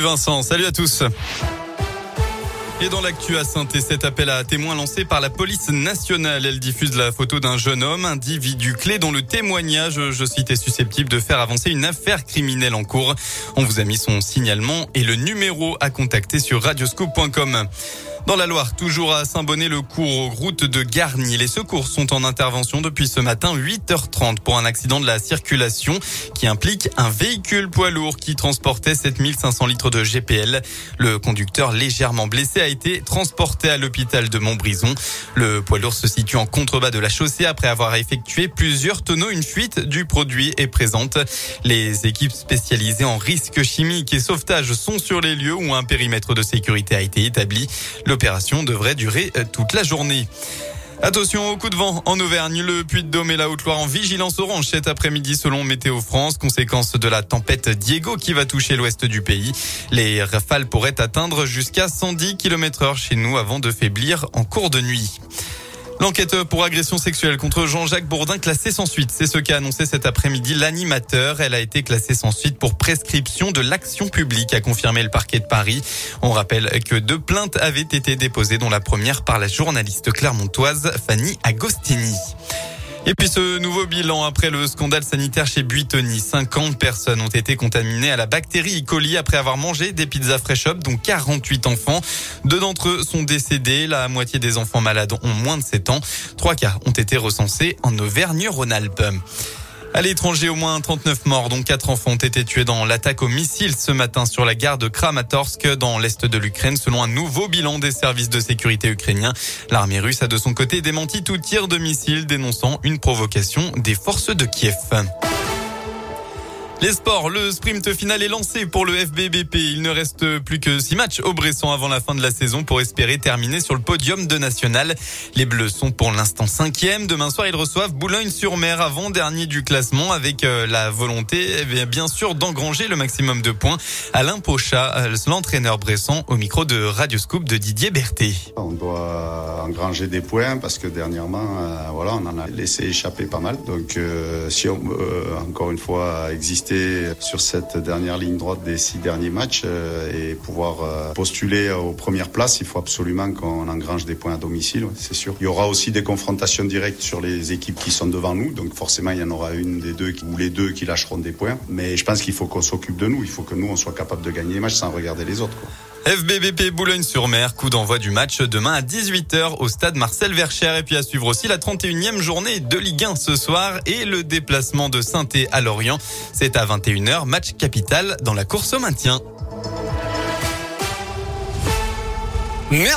Vincent, salut à tous. Et dans l'actu à saint cet appel à témoins lancé par la police nationale. Elle diffuse la photo d'un jeune homme, individu clé dont le témoignage, je cite, est susceptible de faire avancer une affaire criminelle en cours. On vous a mis son signalement et le numéro à contacter sur radioscope.com. Dans la Loire, toujours à Saint-Bonnet, le cours aux routes de Garny. Les secours sont en intervention depuis ce matin 8h30 pour un accident de la circulation qui implique un véhicule poids lourd qui transportait 7500 litres de GPL. Le conducteur légèrement blessé a été transporté à l'hôpital de Montbrison. Le poids lourd se situe en contrebas de la chaussée après avoir effectué plusieurs tonneaux. Une fuite du produit est présente. Les équipes spécialisées en risques chimiques et sauvetage sont sur les lieux où un périmètre de sécurité a été établi. L'opération devrait durer euh, toute la journée. Attention au coup de vent en Auvergne. Le Puy-de-Dôme et la Haute-Loire en vigilance orange cet après-midi selon Météo France. Conséquence de la tempête Diego qui va toucher l'ouest du pays. Les rafales pourraient atteindre jusqu'à 110 km heure chez nous avant de faiblir en cours de nuit. L'enquête pour agression sexuelle contre Jean-Jacques Bourdin classée sans suite. C'est ce qu'a annoncé cet après-midi l'animateur. Elle a été classée sans suite pour prescription de l'action publique, a confirmé le parquet de Paris. On rappelle que deux plaintes avaient été déposées, dont la première par la journaliste clermontoise Fanny Agostini. Et puis ce nouveau bilan après le scandale sanitaire chez Buitoni. 50 personnes ont été contaminées à la bactérie E. coli après avoir mangé des pizzas fresh up, dont 48 enfants. Deux d'entre eux sont décédés. La moitié des enfants malades ont moins de 7 ans. Trois cas ont été recensés en Auvergne-Rhône-Alpes. À l'étranger, au moins 39 morts, dont 4 enfants ont été tués dans l'attaque au missile ce matin sur la gare de Kramatorsk dans l'est de l'Ukraine, selon un nouveau bilan des services de sécurité ukrainiens. L'armée russe a de son côté démenti tout tir de missile, dénonçant une provocation des forces de Kiev. Les sports, le sprint final est lancé pour le FBBP. Il ne reste plus que six matchs au Bresson avant la fin de la saison pour espérer terminer sur le podium de national. Les Bleus sont pour l'instant cinquième. Demain soir, ils reçoivent Boulogne-sur-Mer avant dernier du classement avec euh, la volonté, eh bien sûr, d'engranger le maximum de points. Alain Pochat, euh, l'entraîneur Bresson, au micro de Radio Scoop de Didier Berthet. On doit engranger des points parce que dernièrement, euh, voilà, on en a laissé échapper pas mal. Donc, si on veut encore une fois exister sur cette dernière ligne droite des six derniers matchs euh, et pouvoir euh, postuler aux premières places, il faut absolument qu'on engrange des points à domicile, c'est sûr. Il y aura aussi des confrontations directes sur les équipes qui sont devant nous, donc forcément il y en aura une des deux ou les deux qui lâcheront des points. Mais je pense qu'il faut qu'on s'occupe de nous, il faut que nous on soit capable de gagner les matchs sans regarder les autres. FBBP Boulogne-sur-Mer, coup d'envoi du match demain à 18h au stade Marcel Vercher. Et puis à suivre aussi la 31e journée de Ligue 1 ce soir et le déplacement de saint à Lorient. C'est à 21h, match capital dans la course au maintien. Merci.